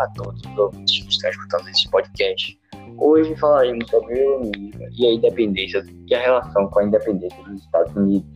a todos os ouvintes que estão escutando esse podcast. Hoje falaremos sobre o iluminismo e a independência e a relação com a independência dos Estados Unidos.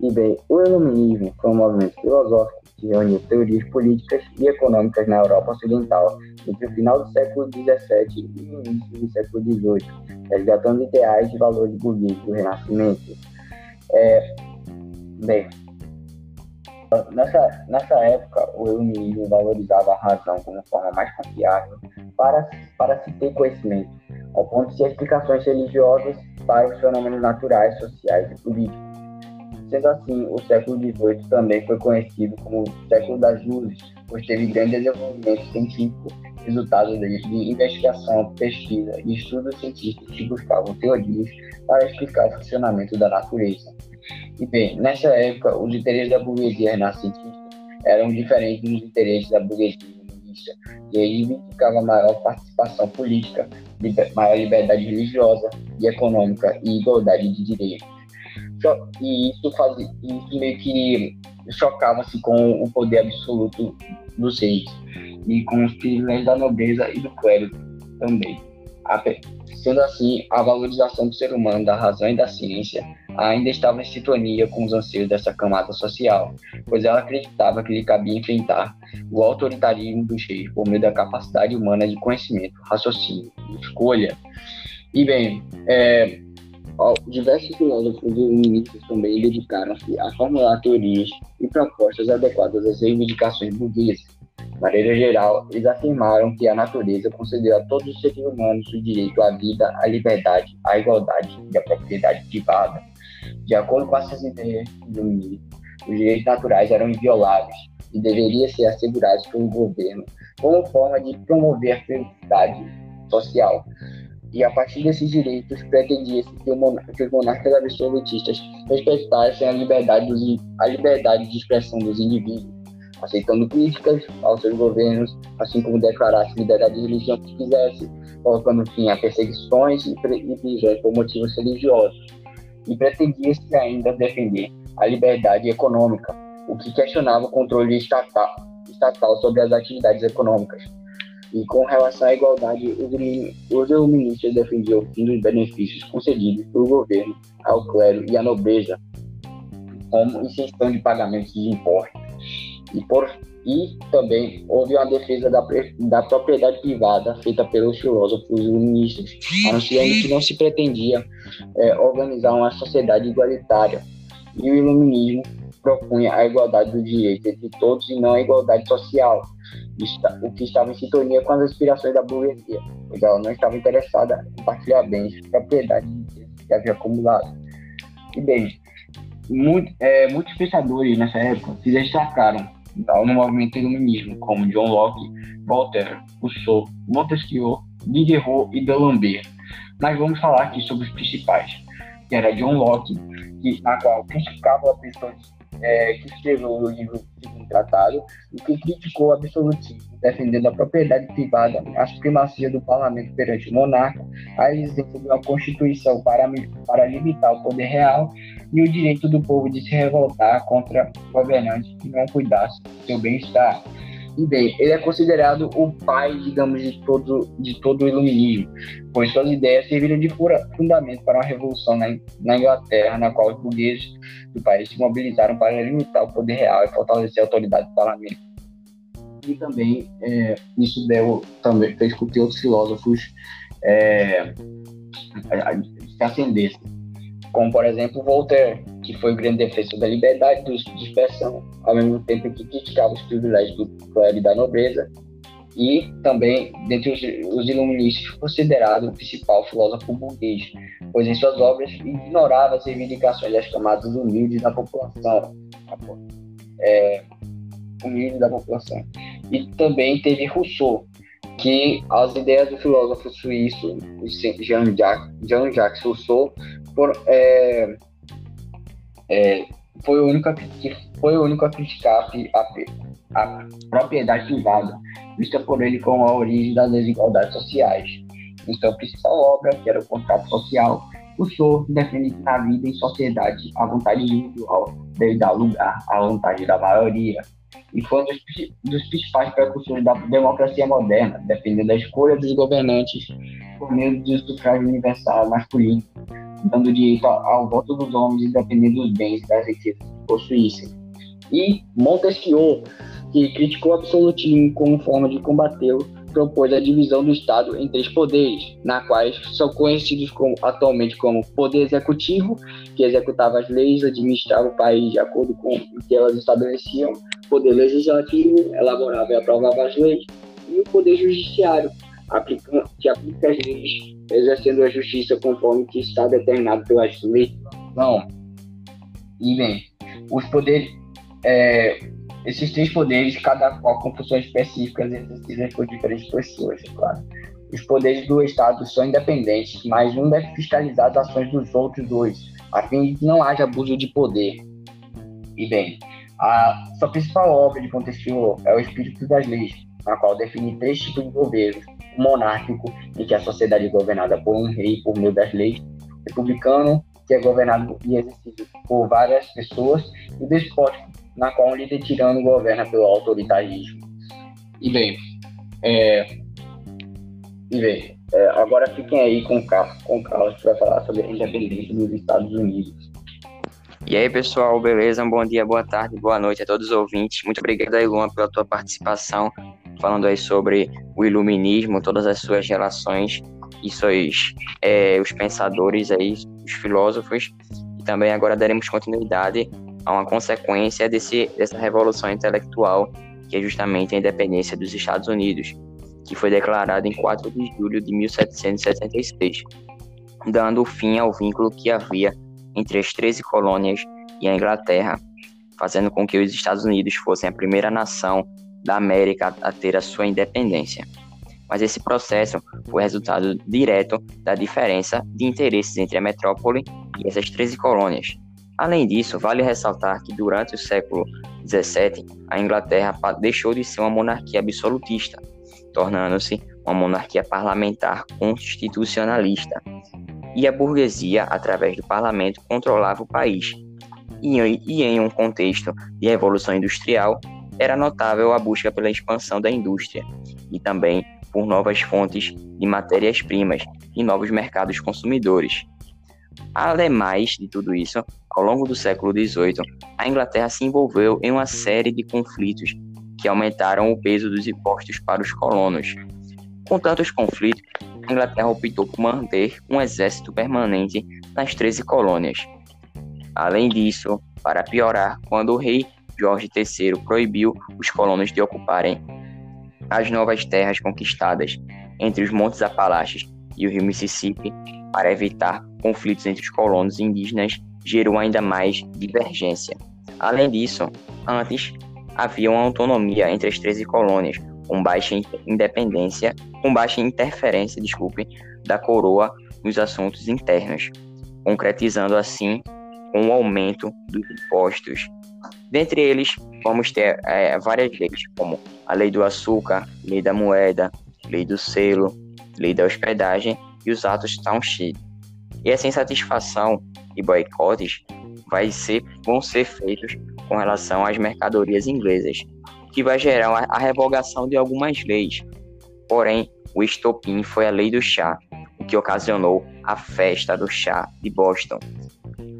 E bem, o iluminismo foi um movimento filosófico que reuniu teorias políticas e econômicas na Europa Ocidental entre o final do século XVII e o início do século XVIII, resgatando ideais e valores burgueses do Renascimento. É, bem, Nessa, nessa época, o iluminismo valorizava a razão como forma mais confiável para, para se ter conhecimento, ao ponto de explicações religiosas para os fenômenos naturais, sociais e políticos. Sendo assim, o século XVIII também foi conhecido como o século das luzes, pois teve grande desenvolvimento científico, resultado de investigação, pesquisa e estudos científicos que buscavam teorias para explicar o funcionamento da natureza. E bem, nessa época, os interesses da burguesia renascentista eram diferentes dos interesses da burguesia comunista, que reivindicava maior participação política, maior liberdade religiosa e econômica e igualdade de direitos. E isso, fazia, isso meio que chocava-se com o poder absoluto dos reis e com os privilégios da nobreza e do clero também. Sendo assim, a valorização do ser humano, da razão e da ciência ainda estava em sintonia com os anseios dessa camada social, pois ela acreditava que lhe cabia enfrentar o autoritarismo dos reis por meio da capacidade humana de conhecimento, raciocínio e escolha. E bem, é, diversos filósofos e ministros também dedicaram-se a formular teorias e propostas adequadas às reivindicações burguesas. De maneira geral, eles afirmaram que a natureza concedeu a todos os seres humanos o direito à vida, à liberdade, à igualdade e à propriedade privada de acordo com essas ideias do os direitos naturais eram invioláveis e deveriam ser assegurados pelo governo como forma de promover a felicidade social. E a partir desses direitos, pretendia-se que, que, os monarcas absolutistas respeitassem a liberdade, dos, a liberdade de expressão dos indivíduos, aceitando críticas aos seus governos, assim como declarasse liberdade de religião que quisesse, colocando fim a perseguições e prisões por motivos religiosos e pretendia-se ainda defender a liberdade econômica, o que questionava o controle estatal, estatal sobre as atividades econômicas. E com relação à igualdade, os iluministas defendiam o fim dos benefícios concedidos pelo governo ao clero e à nobreza, como isenção de pagamentos de impostos. E por e também houve uma defesa da, da propriedade privada feita pelos filósofos iluministas, anunciando que não se pretendia é, organizar uma sociedade igualitária. E o iluminismo propunha a igualdade dos direitos entre todos e não a igualdade social, o que estava em sintonia com as aspirações da burguesia, pois ela não estava interessada em partilhar bens, propriedade que havia acumulado. E bem, muito, é, muitos pensadores nessa época se destacaram no movimento iluminismo, como John Locke, Voltaire, Rousseau, Montesquieu, Diderot e D'Alembert. Mas vamos falar aqui sobre os principais, que era John Locke, que, na qual criticava a pessoa é, que escreveu o livro Segundo Tratado e que criticou o absolutismo, defendendo a propriedade privada, a supremacia do parlamento perante o monarca, a existência de uma constituição para, para limitar o poder real e o direito do povo de se revoltar contra governantes que não cuidassem do seu bem-estar. E bem, ele é considerado o pai, digamos, de todo, de todo o iluminismo, pois suas ideias serviram de fundamento para uma revolução na, na Inglaterra, na qual os burgueses do país se mobilizaram para limitar o poder real e fortalecer a autoridade do parlamento. E também é, isso deu, também fez com que outros filósofos é, se acendessem como por exemplo Voltaire, que foi o grande defensor da liberdade de expressão, ao mesmo tempo que criticava os privilégios do clero e da nobreza, e também, dentre os, os iluministas, considerado o principal filósofo burguês, pois em suas obras ignorava as reivindicações das camadas humildes da população, é, humildes da população. E também teve Rousseau, que as ideias do filósofo suíço Jean-Jacques Jean Rousseau é, é, foi o único que foi o único a criticar a, a propriedade privada, vista por ele como a origem das desigualdades sociais. Em sua principal obra, que era o Contrato Social, Rousseau defende que na vida em sociedade a vontade individual deve dar lugar à vontade da maioria. E foi um dos, dos principais precursores da democracia moderna, dependendo da escolha dos governantes por meio do sufrágio universal masculino, dando direito ao, voto dos homens independente dos bens e das riquezas que possuíssem. E Montesquieu, que criticou o absolutismo como forma de combatê-lo, propôs a divisão do Estado em três poderes, na quais são conhecidos como, atualmente como poder executivo, que executava as leis, administrava o país de acordo com o que elas estabeleciam, poder legislativo, elaborava e aprovava as leis, e o poder judiciário, aplica, que aplica as leis, exercendo a justiça conforme que está determinado pelas leis. Não. E bem, os poderes, é, esses três poderes, cada qual com funções específicas exercidas por diferentes pessoas, é claro. Os poderes do Estado são independentes, mas um deve fiscalizar as ações dos outros dois, a fim de que não haja abuso de poder. E bem, a sua principal obra de Montesquieu é o Espírito das Leis, na qual define três tipos de governo: o monárquico, em que a sociedade é governada por um rei por meio das leis, republicano, que é governado e exercido por várias pessoas, e o despótico, na qual um líder tirano governa pelo autoritarismo. E bem, é, e bem é, agora fiquem aí com o Carlos, com o Carlos que vai falar sobre a independência dos Estados Unidos. E aí, pessoal, beleza? Bom dia, boa tarde, boa noite a todos os ouvintes. Muito obrigado aí, Luan, pela tua participação, falando aí sobre o iluminismo, todas as suas relações e seus, é, os pensadores aí, os filósofos. E também agora daremos continuidade a uma consequência desse, dessa revolução intelectual, que é justamente a independência dos Estados Unidos, que foi declarada em 4 de julho de 1776, dando fim ao vínculo que havia entre as 13 colônias e a Inglaterra, fazendo com que os Estados Unidos fossem a primeira nação da América a ter a sua independência. Mas esse processo foi resultado direto da diferença de interesses entre a metrópole e essas 13 colônias, Além disso, vale ressaltar que durante o século XVII, a Inglaterra deixou de ser uma monarquia absolutista, tornando-se uma monarquia parlamentar constitucionalista, e a burguesia, através do parlamento, controlava o país. E, em um contexto de revolução industrial, era notável a busca pela expansão da indústria e também por novas fontes de matérias-primas e novos mercados consumidores. Ademais de tudo isso, ao longo do século XVIII, a Inglaterra se envolveu em uma série de conflitos que aumentaram o peso dos impostos para os colonos. Com tantos conflitos, a Inglaterra optou por manter um exército permanente nas 13 colônias. Além disso, para piorar, quando o rei Jorge III proibiu os colonos de ocuparem as novas terras conquistadas entre os Montes Apalaches e o rio Mississippi para evitar conflitos entre os colonos indígenas gerou ainda mais divergência. Além disso, antes havia uma autonomia entre as 13 colônias, com baixa independência, com baixa interferência, desculpe, da coroa nos assuntos internos, concretizando assim o aumento dos impostos. Dentre eles, vamos ter é, várias leis, como a lei do açúcar, lei da moeda, lei do selo, lei da hospedagem e os atos Township. E essa insatisfação e boicotes vai ser, vão ser feitos com relação às mercadorias inglesas, que vai gerar a revogação de algumas leis. Porém, o estopim foi a lei do chá, o que ocasionou a festa do chá de Boston.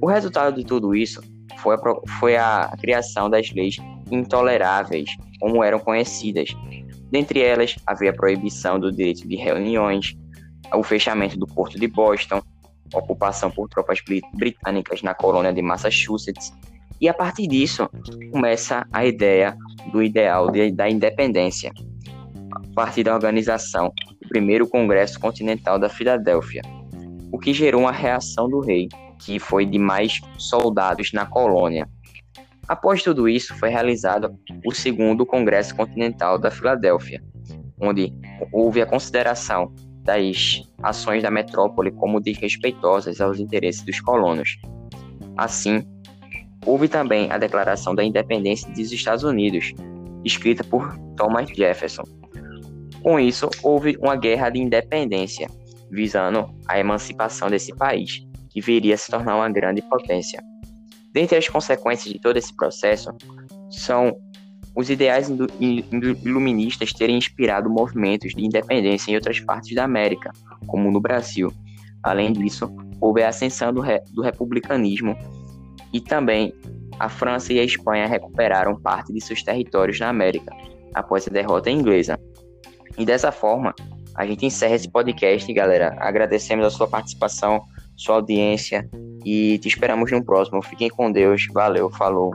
O resultado de tudo isso foi a, foi a criação das leis intoleráveis, como eram conhecidas. Dentre elas, havia a proibição do direito de reuniões, o fechamento do porto de Boston, ocupação por tropas britânicas na colônia de Massachusetts, e a partir disso começa a ideia do ideal de, da independência, a partir da organização do primeiro Congresso Continental da Filadélfia, o que gerou uma reação do rei, que foi de mais soldados na colônia. Após tudo isso, foi realizado o segundo Congresso Continental da Filadélfia, onde houve a consideração das ações da metrópole como desrespeitosas aos interesses dos colonos. Assim, houve também a Declaração da Independência dos Estados Unidos, escrita por Thomas Jefferson. Com isso, houve uma guerra de independência, visando a emancipação desse país, que viria a se tornar uma grande potência. Dentre as consequências de todo esse processo são os ideais iluministas terem inspirado movimentos de independência em outras partes da América, como no Brasil. Além disso, houve a ascensão do, re do republicanismo e também a França e a Espanha recuperaram parte de seus territórios na América após a derrota inglesa. E dessa forma, a gente encerra esse podcast, galera. Agradecemos a sua participação, sua audiência e te esperamos no próximo. Fiquem com Deus. Valeu, falou.